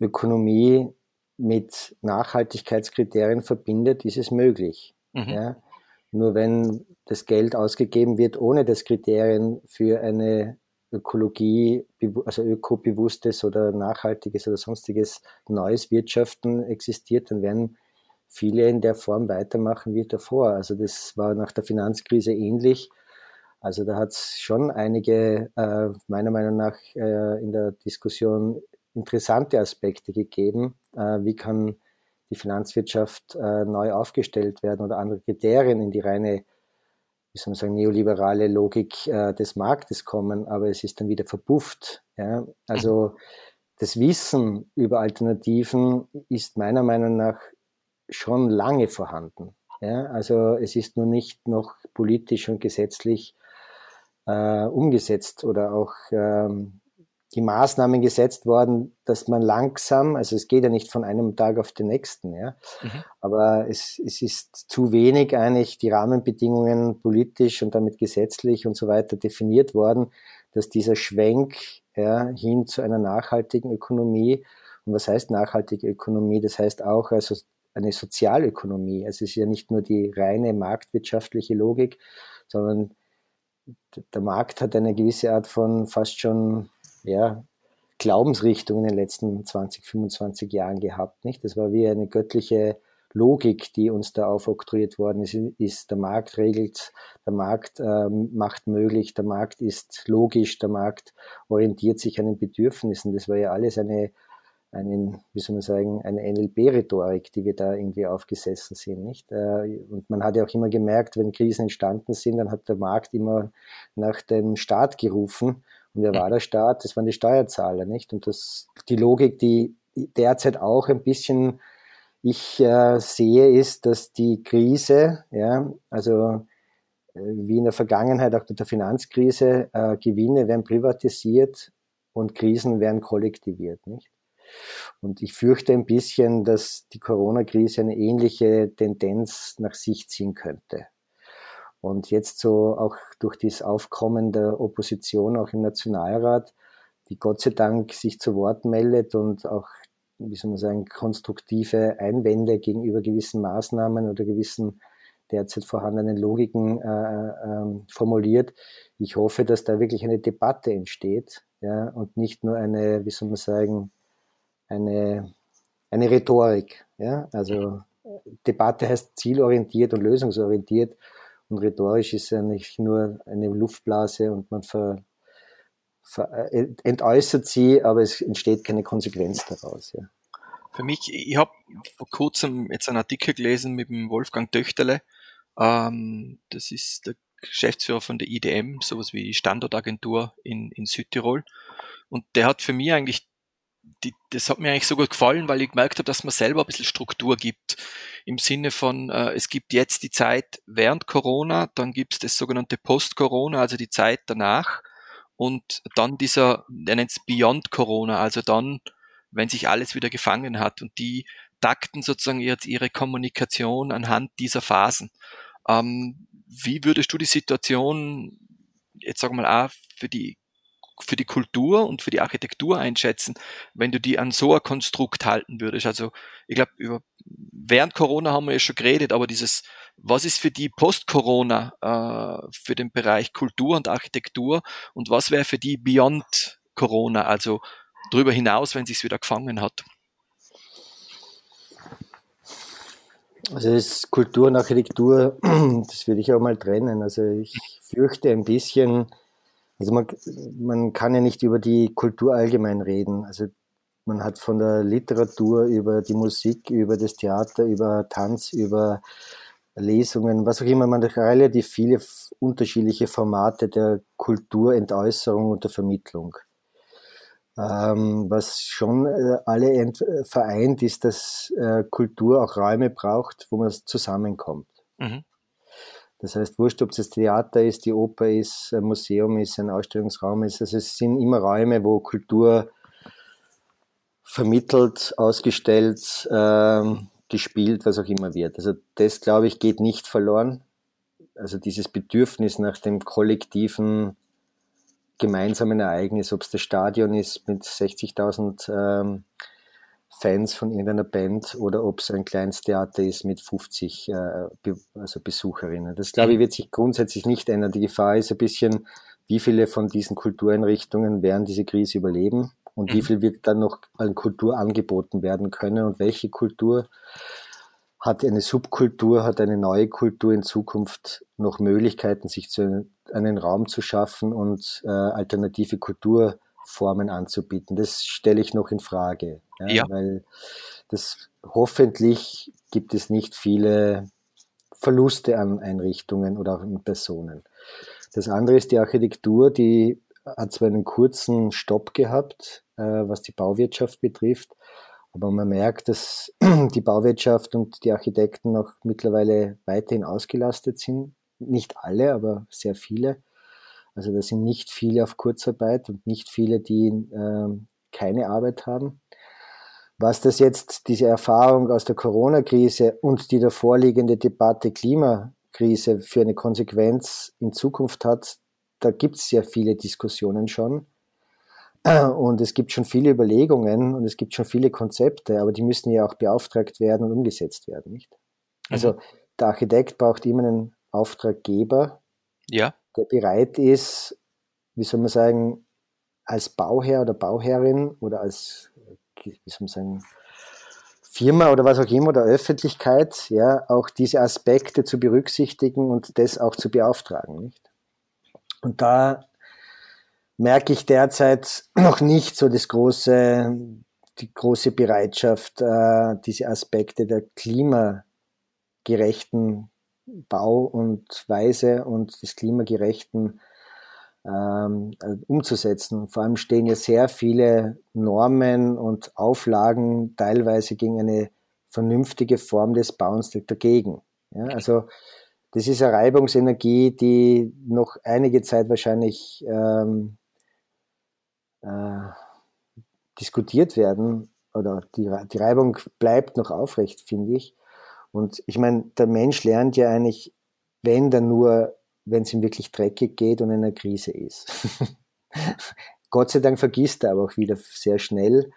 Ökonomie mit Nachhaltigkeitskriterien verbindet, ist es möglich. Mhm. Ja? Nur wenn das Geld ausgegeben wird, ohne das Kriterien für eine Ökologie, also ökobewusstes oder nachhaltiges oder sonstiges neues Wirtschaften existiert, dann werden viele in der Form weitermachen wie davor. Also das war nach der Finanzkrise ähnlich. Also da hat es schon einige, äh, meiner Meinung nach, äh, in der Diskussion interessante Aspekte gegeben. Äh, wie kann die Finanzwirtschaft äh, neu aufgestellt werden oder andere Kriterien in die reine wie soll man sagen, neoliberale Logik äh, des Marktes kommen, aber es ist dann wieder verpufft. Ja? Also das Wissen über Alternativen ist meiner Meinung nach schon lange vorhanden. Ja? Also es ist nur nicht noch politisch und gesetzlich äh, umgesetzt oder auch ähm, die Maßnahmen gesetzt worden, dass man langsam, also es geht ja nicht von einem Tag auf den nächsten, ja, mhm. aber es, es ist zu wenig eigentlich die Rahmenbedingungen politisch und damit gesetzlich und so weiter definiert worden, dass dieser Schwenk ja, hin zu einer nachhaltigen Ökonomie, und was heißt nachhaltige Ökonomie? Das heißt auch also eine Sozialökonomie. Also es ist ja nicht nur die reine marktwirtschaftliche Logik, sondern der Markt hat eine gewisse Art von fast schon ja, Glaubensrichtung in den letzten 20, 25 Jahren gehabt. Nicht? Das war wie eine göttliche Logik, die uns da aufoktroyiert worden ist, ist der Markt regelt, der Markt ähm, macht möglich, der Markt ist logisch, der Markt orientiert sich an den Bedürfnissen. Das war ja alles eine, einen, wie soll man sagen, eine NLP-Rhetorik, die wir da irgendwie aufgesessen sind, nicht? Äh, und man hat ja auch immer gemerkt, wenn Krisen entstanden sind, dann hat der Markt immer nach dem Staat gerufen und wer war der Staat? Das waren die Steuerzahler, nicht? Und das, die Logik, die derzeit auch ein bisschen ich äh, sehe, ist, dass die Krise, ja, also äh, wie in der Vergangenheit auch mit der Finanzkrise, äh, Gewinne werden privatisiert und Krisen werden kollektiviert, nicht? Und ich fürchte ein bisschen, dass die Corona-Krise eine ähnliche Tendenz nach sich ziehen könnte. Und jetzt so auch durch das Aufkommen der Opposition auch im Nationalrat, die Gott sei Dank sich zu Wort meldet und auch, wie soll man sagen, konstruktive Einwände gegenüber gewissen Maßnahmen oder gewissen derzeit vorhandenen Logiken äh, äh, formuliert. Ich hoffe, dass da wirklich eine Debatte entsteht, ja, und nicht nur eine, wie soll man sagen, eine, eine Rhetorik. Ja? Also Debatte heißt zielorientiert und lösungsorientiert und rhetorisch ist ja nicht nur eine Luftblase und man ver, ver, äh, entäußert sie, aber es entsteht keine Konsequenz daraus. Ja. Für mich, ich habe vor kurzem jetzt einen Artikel gelesen mit dem Wolfgang Töchterle. Ähm, das ist der Geschäftsführer von der IDM, sowas wie Standortagentur in, in Südtirol. Und der hat für mich eigentlich, die, das hat mir eigentlich so gut gefallen, weil ich gemerkt habe, dass man selber ein bisschen Struktur gibt. Im Sinne von, äh, es gibt jetzt die Zeit während Corona, dann gibt es das sogenannte Post-Corona, also die Zeit danach. Und dann dieser, er nennt es Beyond Corona, also dann, wenn sich alles wieder gefangen hat. Und die takten sozusagen jetzt ihre Kommunikation anhand dieser Phasen. Ähm, wie würdest du die Situation jetzt sagen wir mal auch für die für die Kultur und für die Architektur einschätzen, wenn du die an so ein Konstrukt halten würdest? Also ich glaube, über während Corona haben wir ja schon geredet, aber dieses, was ist für die Post-Corona äh, für den Bereich Kultur und Architektur und was wäre für die Beyond Corona, also darüber hinaus, wenn sich wieder gefangen hat? Also das Kultur und Architektur, das würde ich auch mal trennen. Also ich fürchte ein bisschen, also man, man kann ja nicht über die Kultur allgemein reden. Also man hat von der Literatur über die Musik, über das Theater, über Tanz, über Lesungen, was auch immer, man hat relativ viele unterschiedliche Formate der Kulturentäußerung und der Vermittlung. Ähm, was schon äh, alle vereint, ist, dass äh, Kultur auch Räume braucht, wo man zusammenkommt. Mhm. Das heißt, wurscht, ob es das Theater ist, die Oper ist, ein Museum ist, ein Ausstellungsraum ist. Also es sind immer Räume, wo Kultur vermittelt, ausgestellt, ähm, gespielt, was auch immer wird. Also das, glaube ich, geht nicht verloren. Also dieses Bedürfnis nach dem kollektiven gemeinsamen Ereignis, ob es das Stadion ist mit 60.000 ähm, Fans von irgendeiner Band oder ob es ein kleines Theater ist mit 50 äh, Be also Besucherinnen. Das glaube ich wird sich grundsätzlich nicht ändern. Die Gefahr ist ein bisschen, wie viele von diesen Kultureinrichtungen werden diese Krise überleben und wie mhm. viel wird dann noch an Kultur angeboten werden können und welche Kultur hat eine Subkultur, hat eine neue Kultur in Zukunft noch Möglichkeiten, sich zu, einen Raum zu schaffen und äh, alternative Kulturformen anzubieten. Das stelle ich noch in Frage, ja, ja. weil das hoffentlich gibt es nicht viele Verluste an Einrichtungen oder an Personen. Das andere ist die Architektur, die hat zwar einen kurzen Stopp gehabt, äh, was die Bauwirtschaft betrifft, aber man merkt, dass die Bauwirtschaft und die Architekten noch mittlerweile weiterhin ausgelastet sind. Nicht alle, aber sehr viele. Also da sind nicht viele auf Kurzarbeit und nicht viele, die äh, keine Arbeit haben. Was das jetzt, diese Erfahrung aus der Corona-Krise und die davorliegende Debatte Klimakrise für eine Konsequenz in Zukunft hat, da gibt es sehr viele Diskussionen schon. Und es gibt schon viele Überlegungen und es gibt schon viele Konzepte, aber die müssen ja auch beauftragt werden und umgesetzt werden, nicht? Also mhm. der Architekt braucht immer einen Auftraggeber, ja. der bereit ist, wie soll man sagen, als Bauherr oder Bauherrin oder als, wie soll man sagen, Firma oder was auch immer der Öffentlichkeit, ja, auch diese Aspekte zu berücksichtigen und das auch zu beauftragen, nicht? Und da merke ich derzeit noch nicht so das große, die große Bereitschaft, äh, diese Aspekte der klimagerechten Bau und Weise und des klimagerechten ähm, umzusetzen. Vor allem stehen ja sehr viele Normen und Auflagen teilweise gegen eine vernünftige Form des Bauens dagegen. Ja, also das ist eine Reibungsenergie, die noch einige Zeit wahrscheinlich ähm, äh, diskutiert werden oder die, die Reibung bleibt noch aufrecht, finde ich. Und ich meine, der Mensch lernt ja eigentlich, wenn dann nur, wenn es ihm wirklich dreckig geht und in einer Krise ist. Gott sei Dank vergisst er aber auch wieder sehr schnell,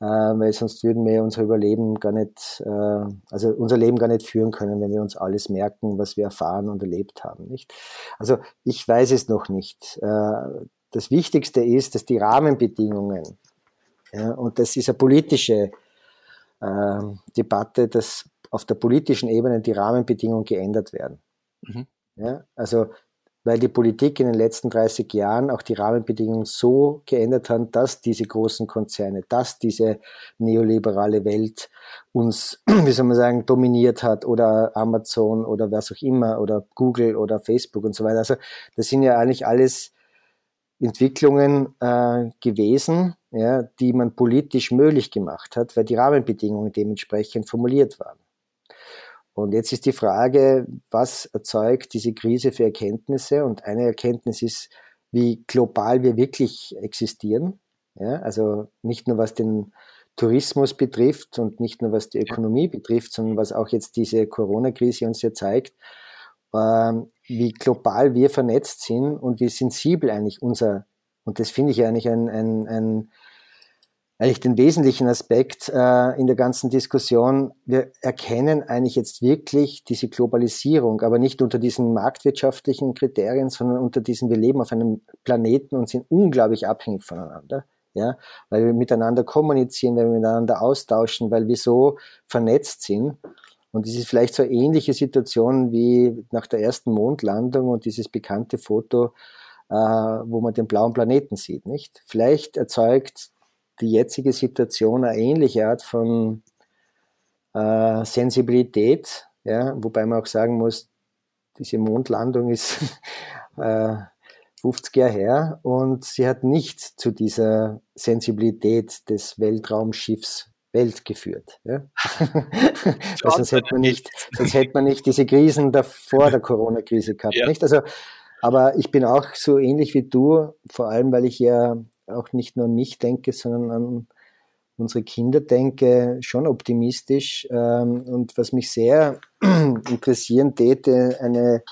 äh, weil sonst würden wir unser Überleben gar nicht, äh, also unser Leben gar nicht führen können, wenn wir uns alles merken, was wir erfahren und erlebt haben, nicht? Also ich weiß es noch nicht. Äh, das Wichtigste ist, dass die Rahmenbedingungen, ja, und das ist eine politische äh, Debatte, dass auf der politischen Ebene die Rahmenbedingungen geändert werden. Mhm. Ja, also weil die Politik in den letzten 30 Jahren auch die Rahmenbedingungen so geändert hat, dass diese großen Konzerne, dass diese neoliberale Welt uns, wie soll man sagen, dominiert hat oder Amazon oder was auch immer oder Google oder Facebook und so weiter. Also das sind ja eigentlich alles Entwicklungen äh, gewesen, ja, die man politisch möglich gemacht hat, weil die Rahmenbedingungen dementsprechend formuliert waren. Und jetzt ist die Frage, was erzeugt diese Krise für Erkenntnisse? Und eine Erkenntnis ist, wie global wir wirklich existieren. Ja, also nicht nur was den Tourismus betrifft und nicht nur was die Ökonomie betrifft, sondern was auch jetzt diese Corona-Krise uns ja zeigt, äh, wie global wir vernetzt sind und wie sensibel eigentlich unser, und das finde ich eigentlich ein, ein, ein eigentlich den wesentlichen Aspekt äh, in der ganzen Diskussion. Wir erkennen eigentlich jetzt wirklich diese Globalisierung, aber nicht unter diesen marktwirtschaftlichen Kriterien, sondern unter diesen, wir leben auf einem Planeten und sind unglaublich abhängig voneinander. Ja, weil wir miteinander kommunizieren, weil wir miteinander austauschen, weil wir so vernetzt sind. Und es ist vielleicht so eine ähnliche Situation wie nach der ersten Mondlandung und dieses bekannte Foto, äh, wo man den blauen Planeten sieht, nicht? Vielleicht erzeugt die jetzige Situation eine ähnliche Art von äh, Sensibilität, ja, wobei man auch sagen muss, diese Mondlandung ist äh, 50 Jahre her und sie hat nicht zu dieser Sensibilität des Weltraumschiffs Welt geführt. Ja? sonst, hätte man nicht, sonst hätte man nicht diese Krisen davor der Corona-Krise gehabt. Ja. Nicht? Also, aber ich bin auch so ähnlich wie du, vor allem weil ich ja auch nicht nur an mich denke, sondern an unsere Kinder denke, schon optimistisch. Ähm, und was mich sehr interessieren täte, eine,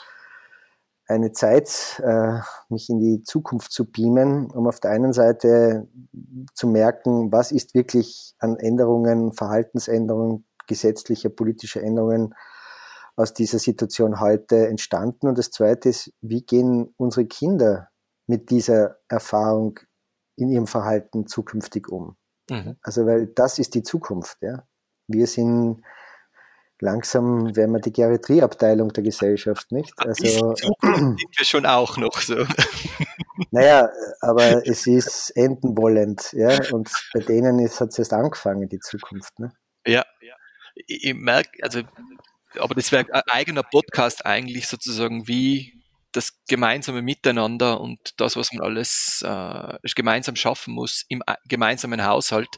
eine Zeit, äh, mich in die Zukunft zu beamen, um auf der einen Seite zu merken, was ist wirklich an Änderungen, Verhaltensänderungen, gesetzlicher, politischer Änderungen aus dieser Situation heute entstanden. Und das Zweite ist, wie gehen unsere Kinder mit dieser Erfahrung in ihrem Verhalten zukünftig um. Mhm. Also, weil das ist die Zukunft. Ja? Wir sind langsam, werden wir die Geriatrieabteilung der Gesellschaft, nicht? Also sind wir schon auch noch so. Naja, aber es ist enden wollend, ja, und bei denen ist, hat es erst angefangen, die Zukunft, ne? Ja, ich merke, also, aber das wäre ein eigener Podcast eigentlich sozusagen, wie das gemeinsame Miteinander und das, was man alles äh, gemeinsam schaffen muss im äh, gemeinsamen Haushalt,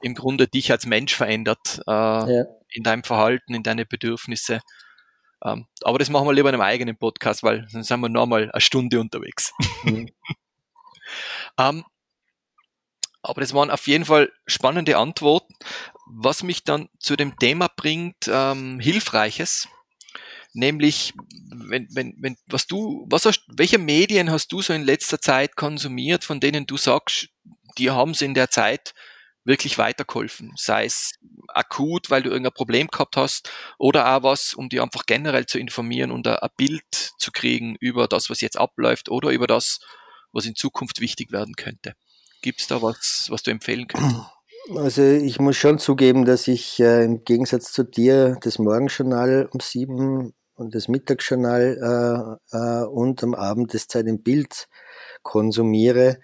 im Grunde dich als Mensch verändert, äh, ja. in deinem Verhalten, in deine Bedürfnisse. Ähm, aber das machen wir lieber in einem eigenen Podcast, weil dann sind wir nochmal eine Stunde unterwegs. Mhm. ähm, aber das waren auf jeden Fall spannende Antworten, was mich dann zu dem Thema bringt, ähm, Hilfreiches nämlich wenn, wenn, wenn, was du, was hast, welche Medien hast du so in letzter Zeit konsumiert, von denen du sagst, die haben es in der Zeit wirklich weitergeholfen, sei es akut, weil du irgendein Problem gehabt hast, oder auch was, um dir einfach generell zu informieren und ein Bild zu kriegen über das, was jetzt abläuft oder über das, was in Zukunft wichtig werden könnte. Gibt es da was, was du empfehlen könntest? Also ich muss schon zugeben, dass ich äh, im Gegensatz zu dir das Morgenjournal um sieben und das Mittagsjournal äh, äh, und am Abend das Zeit im Bild konsumiere,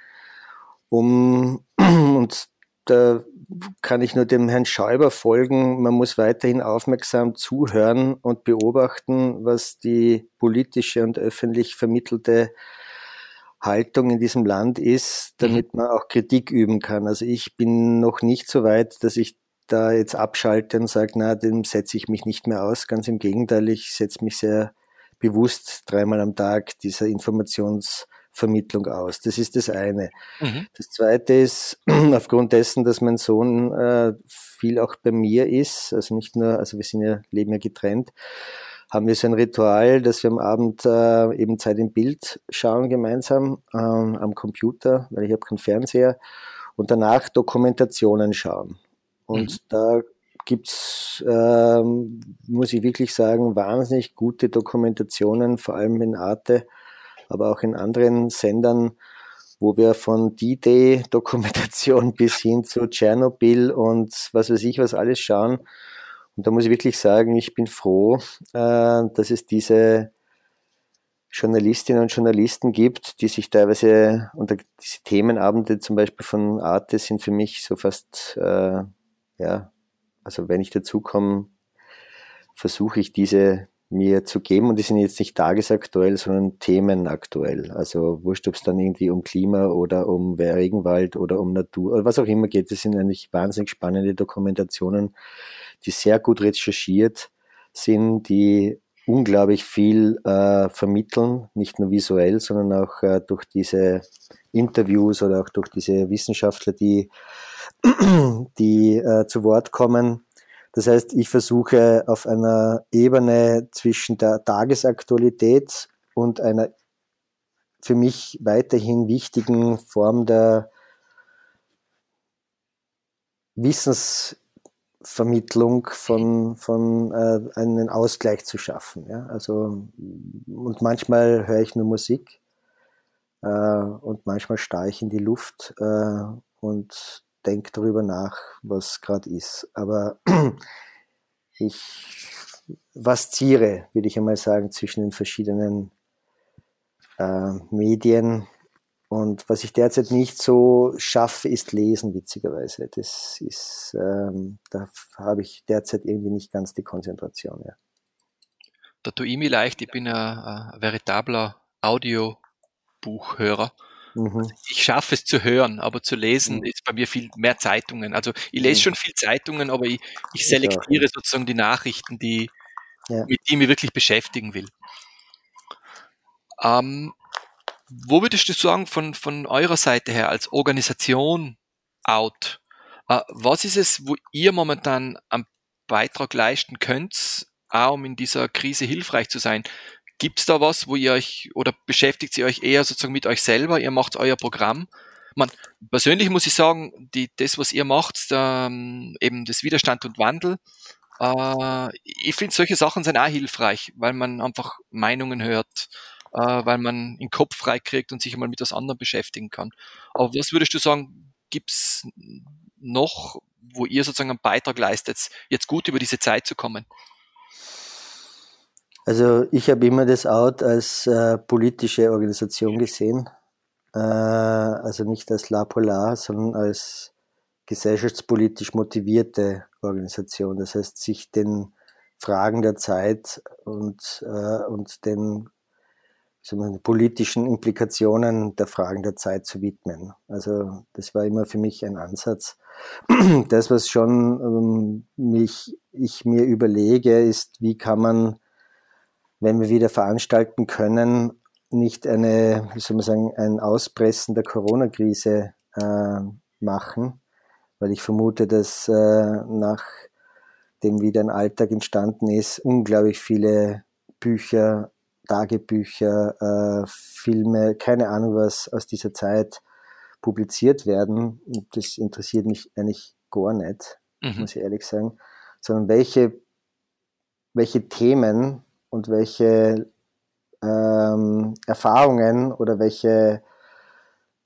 um und da kann ich nur dem Herrn Schäuber folgen. Man muss weiterhin aufmerksam zuhören und beobachten, was die politische und öffentlich vermittelte Haltung in diesem Land ist, damit mhm. man auch Kritik üben kann. Also ich bin noch nicht so weit, dass ich da jetzt abschalte und sage, na, dem setze ich mich nicht mehr aus. Ganz im Gegenteil, ich setze mich sehr bewusst dreimal am Tag dieser Informationsvermittlung aus. Das ist das eine. Mhm. Das zweite ist, aufgrund dessen, dass mein Sohn äh, viel auch bei mir ist, also nicht nur, also wir sind ja, leben ja getrennt, haben wir so ein Ritual, dass wir am Abend äh, eben Zeit im Bild schauen gemeinsam ähm, am Computer, weil ich habe keinen Fernseher und danach Dokumentationen schauen. Und mhm. da gibt's, ähm, muss ich wirklich sagen, wahnsinnig gute Dokumentationen, vor allem in Arte, aber auch in anderen Sendern, wo wir von D-Day-Dokumentation bis hin zu Tschernobyl und was weiß ich was alles schauen. Und da muss ich wirklich sagen, ich bin froh, äh, dass es diese Journalistinnen und Journalisten gibt, die sich teilweise unter diese Themenabende zum Beispiel von Arte sind für mich so fast, äh, ja, also wenn ich dazu komme, versuche ich diese mir zu geben und die sind jetzt nicht tagesaktuell, sondern themenaktuell. Also wurscht, ob es dann irgendwie um Klima oder um Regenwald oder um Natur oder was auch immer geht. Das sind eigentlich wahnsinnig spannende Dokumentationen, die sehr gut recherchiert sind, die unglaublich viel äh, vermitteln, nicht nur visuell, sondern auch äh, durch diese Interviews oder auch durch diese Wissenschaftler, die, die äh, zu Wort kommen. Das heißt, ich versuche auf einer Ebene zwischen der Tagesaktualität und einer für mich weiterhin wichtigen Form der Wissens Vermittlung von, von äh, einen Ausgleich zu schaffen. Ja? Also, und manchmal höre ich nur Musik äh, und manchmal starre ich in die Luft äh, und denke darüber nach, was gerade ist. Aber ich vasziere, würde ich einmal sagen, zwischen den verschiedenen äh, Medien und was ich derzeit nicht so schaffe, ist Lesen, witzigerweise. Das ist, ähm, da habe ich derzeit irgendwie nicht ganz die Konzentration. Ja. Da tue ich mich leicht, ich bin ein, ein veritabler Audiobuchhörer. Mhm. Ich schaffe es zu hören, aber zu lesen mhm. ist bei mir viel mehr Zeitungen. Also ich lese mhm. schon viel Zeitungen, aber ich, ich selektiere ich sozusagen die Nachrichten, die, ja. mit denen ich mich wirklich beschäftigen will. Ähm, wo würdest du sagen, von, von eurer Seite her als Organisation out, äh, was ist es, wo ihr momentan am Beitrag leisten könnt, auch um in dieser Krise hilfreich zu sein? Gibt es da was, wo ihr euch oder beschäftigt ihr euch eher sozusagen mit euch selber? Ihr macht euer Programm. Man, persönlich muss ich sagen, die, das, was ihr macht, ähm, eben das Widerstand und Wandel, äh, ich finde solche Sachen sind auch hilfreich, weil man einfach Meinungen hört, äh, weil man den Kopf frei kriegt und sich einmal mit was anderem beschäftigen kann. Aber was würdest du sagen, gibt's noch, wo ihr sozusagen einen Beitrag leistet, jetzt gut über diese Zeit zu kommen? Also ich habe immer das Out als äh, politische Organisation gesehen. Äh, also nicht als La Polar, sondern als gesellschaftspolitisch motivierte Organisation. Das heißt, sich den Fragen der Zeit und, äh, und den politischen Implikationen der Fragen der Zeit zu widmen. Also das war immer für mich ein Ansatz. Das, was schon ähm, mich, ich mir überlege, ist, wie kann man, wenn wir wieder veranstalten können, nicht eine, wie soll man sagen, ein Auspressen der Corona-Krise äh, machen, weil ich vermute, dass äh, nach dem wieder ein Alltag entstanden ist, unglaublich viele Bücher Tagebücher, äh, Filme, keine Ahnung was aus dieser Zeit publiziert werden. Und das interessiert mich eigentlich gar nicht, mhm. muss ich ehrlich sagen, sondern welche, welche Themen und welche ähm, Erfahrungen oder welche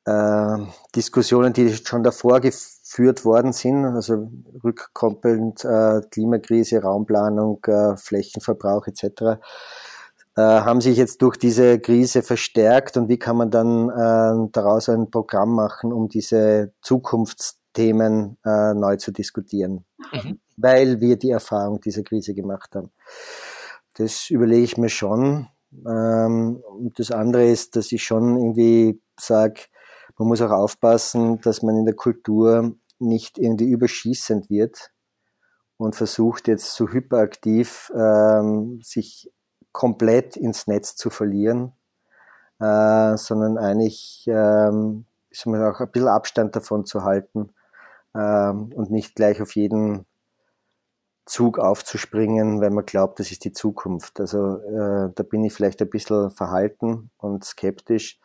äh, Diskussionen, die schon davor geführt worden sind, also rückkoppelnd äh, Klimakrise, Raumplanung, äh, Flächenverbrauch etc., äh, haben sich jetzt durch diese Krise verstärkt und wie kann man dann äh, daraus ein Programm machen, um diese Zukunftsthemen äh, neu zu diskutieren, mhm. weil wir die Erfahrung dieser Krise gemacht haben. Das überlege ich mir schon. Ähm, und das andere ist, dass ich schon irgendwie sage, man muss auch aufpassen, dass man in der Kultur nicht irgendwie überschießend wird und versucht jetzt so hyperaktiv ähm, sich komplett ins Netz zu verlieren, äh, sondern eigentlich ähm, auch ein bisschen Abstand davon zu halten und nicht gleich auf jeden Zug aufzuspringen, weil man glaubt, das ist die Zukunft. Also äh, da bin ich vielleicht ein bisschen verhalten und skeptisch,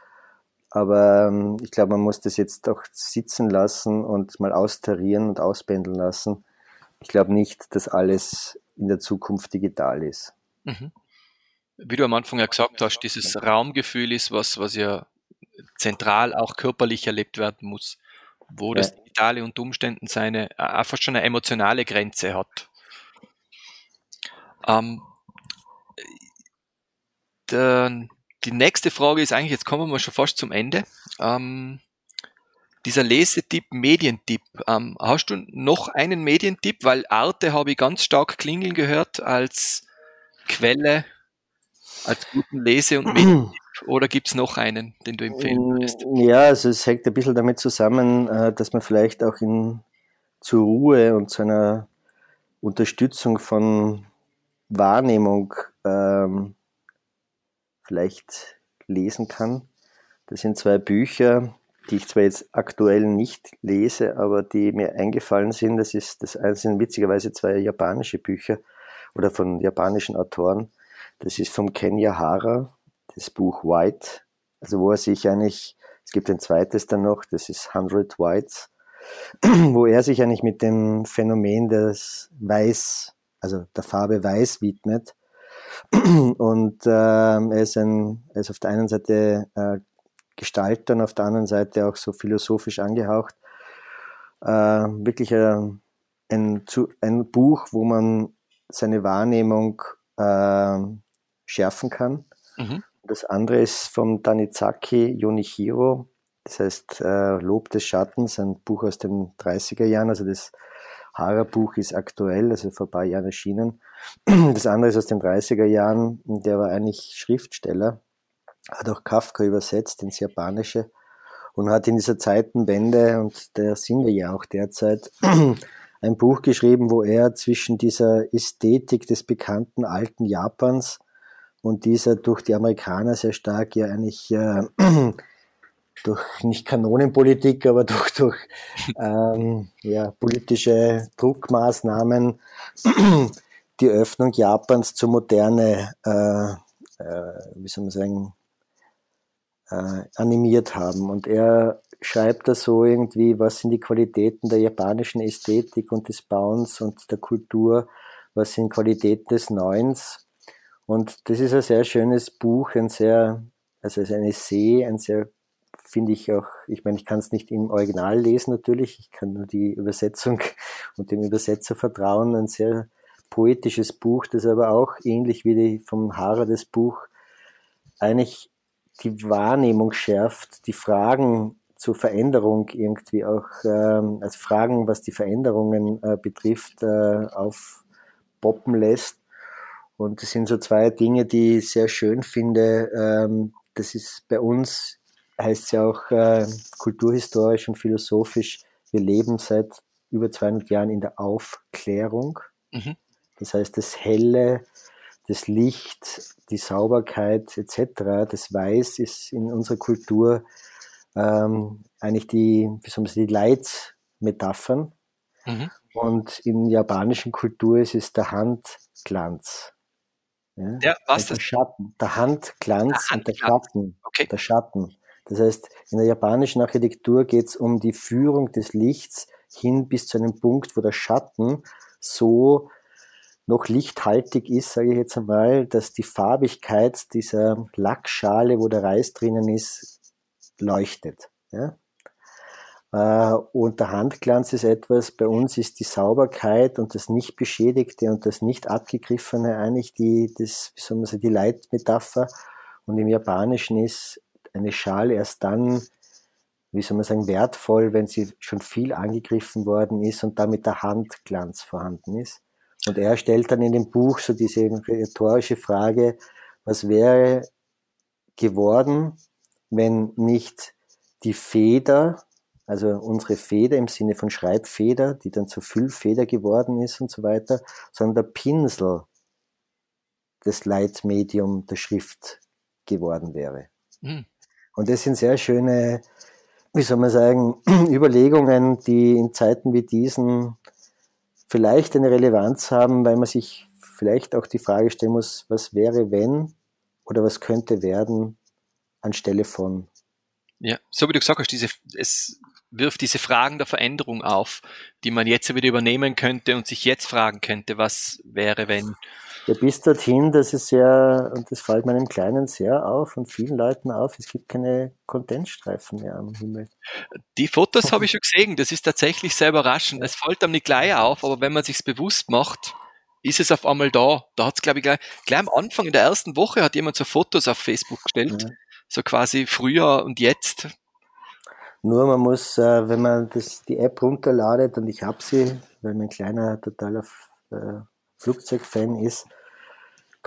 aber ähm, ich glaube, man muss das jetzt auch sitzen lassen und mal austarieren und auspendeln lassen. Ich glaube nicht, dass alles in der Zukunft digital ist. Mhm wie du am Anfang ja gesagt hast, dieses Raumgefühl ist was, was ja zentral auch körperlich erlebt werden muss, wo ja. das Digitale unter Umständen seine einfach schon eine emotionale Grenze hat. Ähm, der, die nächste Frage ist eigentlich, jetzt kommen wir schon fast zum Ende. Ähm, dieser Lesetipp, Medientipp. Ähm, hast du noch einen Medientipp? Weil Arte habe ich ganz stark klingeln gehört als Quelle, als guten Lese- und Medientipp. Oder gibt es noch einen, den du empfehlen mm, würdest? Ja, also es hängt ein bisschen damit zusammen, äh, dass man vielleicht auch in, zur Ruhe und zu einer Unterstützung von Wahrnehmung ähm, vielleicht lesen kann. Das sind zwei Bücher, die ich zwar jetzt aktuell nicht lese, aber die mir eingefallen sind. Das ist das eine sind witzigerweise zwei japanische Bücher oder von japanischen Autoren. Das ist vom Kenya Hara, das Buch White, also wo er sich eigentlich, es gibt ein zweites dann noch, das ist Hundred Whites, wo er sich eigentlich mit dem Phänomen des Weiß, also der Farbe Weiß widmet. Und äh, er, ist ein, er ist auf der einen Seite äh, Gestaltern, auf der anderen Seite auch so philosophisch angehaucht. Äh, wirklich ein, ein, ein, Buch, wo man seine Wahrnehmung äh, schärfen kann. Mhm. Das andere ist vom Tanizaki Yonihiro, das heißt äh, Lob des Schattens, ein Buch aus den 30er Jahren. Also das Hara-Buch ist aktuell, also vor ein paar Jahren erschienen. Das andere ist aus den 30er Jahren, der war eigentlich Schriftsteller hat auch Kafka übersetzt ins Japanische und hat in dieser Zeitenwende, und da sind wir ja auch derzeit, ein Buch geschrieben, wo er zwischen dieser Ästhetik des bekannten alten Japans und dieser durch die Amerikaner sehr stark ja eigentlich äh, durch nicht Kanonenpolitik, aber durch, durch ähm, ja, politische Druckmaßnahmen die Öffnung Japans zur Moderne, äh, äh, wie soll man sagen, äh, animiert haben. Und er schreibt da so irgendwie, was sind die Qualitäten der japanischen Ästhetik und des Bauens und der Kultur, was sind Qualitäten des Neuens. Und das ist ein sehr schönes Buch, ein sehr, also ein Essay, ein sehr, finde ich auch, ich meine, ich kann es nicht im Original lesen natürlich, ich kann nur die Übersetzung und dem Übersetzer vertrauen, ein sehr poetisches Buch, das aber auch ähnlich wie die vom Hara das Buch eigentlich die Wahrnehmung schärft, die Fragen zur Veränderung irgendwie auch, ähm, also Fragen, was die Veränderungen äh, betrifft, äh, aufpoppen lässt. Und das sind so zwei Dinge, die ich sehr schön finde. Ähm, das ist bei uns, heißt es ja auch äh, kulturhistorisch und philosophisch, wir leben seit über 200 Jahren in der Aufklärung. Mhm. Das heißt, das Helle, das Licht, die Sauberkeit etc., das Weiß ist in unserer Kultur ähm, eigentlich die, wie soll man sagen, die Leitmetaphern. Mhm. Und in japanischen Kultur ist es der Handglanz. Ja? Der, was der Schatten, der Handglanz, der Handglanz. und der Schatten. Okay. Der Schatten. Das heißt, in der japanischen Architektur geht es um die Führung des Lichts hin bis zu einem Punkt, wo der Schatten so noch lichthaltig ist, sage ich jetzt einmal, dass die Farbigkeit dieser Lackschale, wo der Reis drinnen ist, leuchtet. Ja? Äh, und der Handglanz ist etwas, bei uns ist die Sauberkeit und das nicht beschädigte und das nicht abgegriffene eigentlich die, das, wie soll man sagen, die Leitmetapher. Und im Japanischen ist eine Schale erst dann, wie soll man sagen, wertvoll, wenn sie schon viel angegriffen worden ist und damit der Handglanz vorhanden ist. Und er stellt dann in dem Buch so diese rhetorische Frage, was wäre geworden, wenn nicht die Feder, also unsere Feder im Sinne von Schreibfeder, die dann zur Füllfeder geworden ist und so weiter, sondern der Pinsel das Leitmedium der Schrift geworden wäre. Mhm. Und das sind sehr schöne, wie soll man sagen, Überlegungen, die in Zeiten wie diesen vielleicht eine Relevanz haben, weil man sich vielleicht auch die Frage stellen muss, was wäre, wenn oder was könnte werden anstelle von. Ja, so wie du gesagt hast, diese, es wirft diese Fragen der Veränderung auf, die man jetzt wieder übernehmen könnte und sich jetzt fragen könnte, was wäre, wenn. Ja, bis dorthin, das ist sehr, und das fällt meinem Kleinen sehr auf und vielen Leuten auf, es gibt keine Kondensstreifen mehr am Himmel. Die Fotos habe ich schon gesehen, das ist tatsächlich sehr überraschend. Es fällt einem nicht gleich auf, aber wenn man sich's bewusst macht, ist es auf einmal da. Da hat es, glaube ich, gleich, gleich am Anfang in der ersten Woche hat jemand so Fotos auf Facebook gestellt. Ja. So quasi früher und jetzt. Nur man muss, äh, wenn man das, die App runterladet, und ich habe sie, weil mein kleiner totaler äh, Flugzeugfan ist,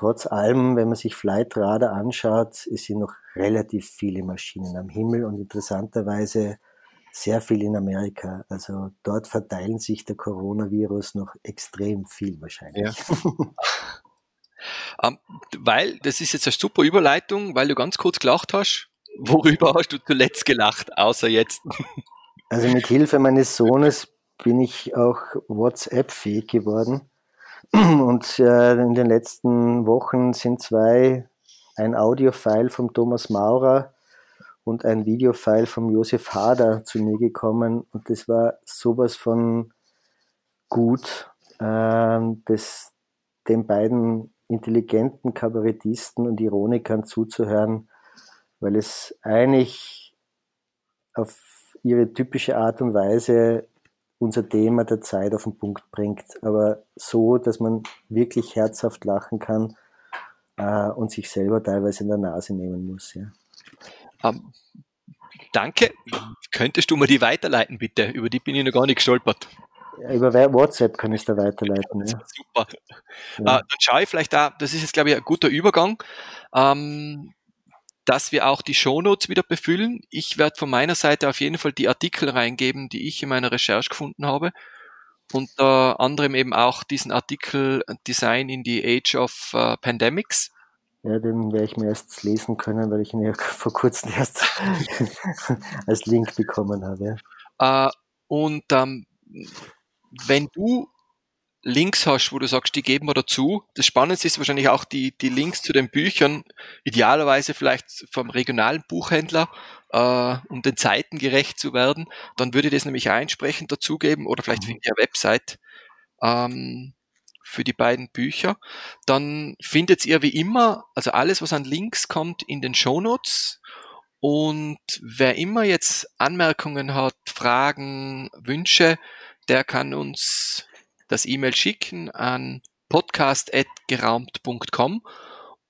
trotz allem, wenn man sich Flightradar anschaut, sind noch relativ viele Maschinen am Himmel und interessanterweise sehr viel in Amerika. Also dort verteilen sich der Coronavirus noch extrem viel wahrscheinlich. Ja. um, ähm, weil, das ist jetzt eine super Überleitung, weil du ganz kurz gelacht hast. Worüber hast du zuletzt gelacht, außer jetzt? Also mit Hilfe meines Sohnes bin ich auch WhatsApp-fähig geworden. Und äh, in den letzten Wochen sind zwei, ein Audiofile vom Thomas Maurer und ein Videofile vom Josef Hader zu mir gekommen. Und das war sowas von gut, äh, das den beiden intelligenten Kabarettisten und Ironikern zuzuhören, weil es eigentlich auf ihre typische Art und Weise unser Thema der Zeit auf den Punkt bringt, aber so, dass man wirklich herzhaft lachen kann äh, und sich selber teilweise in der Nase nehmen muss. Ja. Um, danke. Könntest du mir die weiterleiten, bitte? Über die bin ich noch gar nicht gestolpert. Ja, über WhatsApp kann ich da weiterleiten. Ja. Super. Ja. Uh, dann schaue ich vielleicht da, das ist jetzt, glaube ich, ein guter Übergang, ähm, dass wir auch die Shownotes wieder befüllen. Ich werde von meiner Seite auf jeden Fall die Artikel reingeben, die ich in meiner Recherche gefunden habe. Unter anderem eben auch diesen Artikel Design in the Age of uh, Pandemics ja, den werde ich mir erst lesen können, weil ich ihn ja vor kurzem erst als Link bekommen habe. Äh, und ähm, wenn du Links hast, wo du sagst, die geben wir dazu. Das Spannendste ist wahrscheinlich auch die, die Links zu den Büchern, idealerweise vielleicht vom regionalen Buchhändler, äh, um den Zeiten gerecht zu werden. Dann würde ich das nämlich einsprechend dazugeben oder vielleicht mhm. via Website. Ähm, für die beiden Bücher. Dann findet ihr wie immer, also alles, was an Links kommt, in den Shownotes. Und wer immer jetzt Anmerkungen hat, Fragen, Wünsche, der kann uns das E-Mail schicken an podcast.geraumt.com.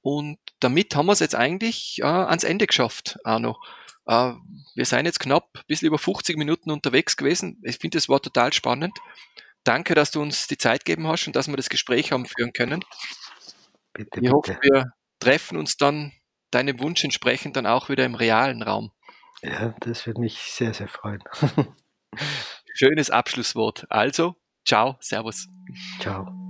Und damit haben wir es jetzt eigentlich äh, ans Ende geschafft, Arno. Äh, wir sind jetzt knapp ein bisschen über 50 Minuten unterwegs gewesen. Ich finde, es war total spannend. Danke, dass du uns die Zeit gegeben hast und dass wir das Gespräch haben führen können. Bitte, ich hoffe, wir treffen uns dann deinem Wunsch entsprechend dann auch wieder im realen Raum. Ja, das würde mich sehr, sehr freuen. Schönes Abschlusswort. Also, ciao, servus. Ciao.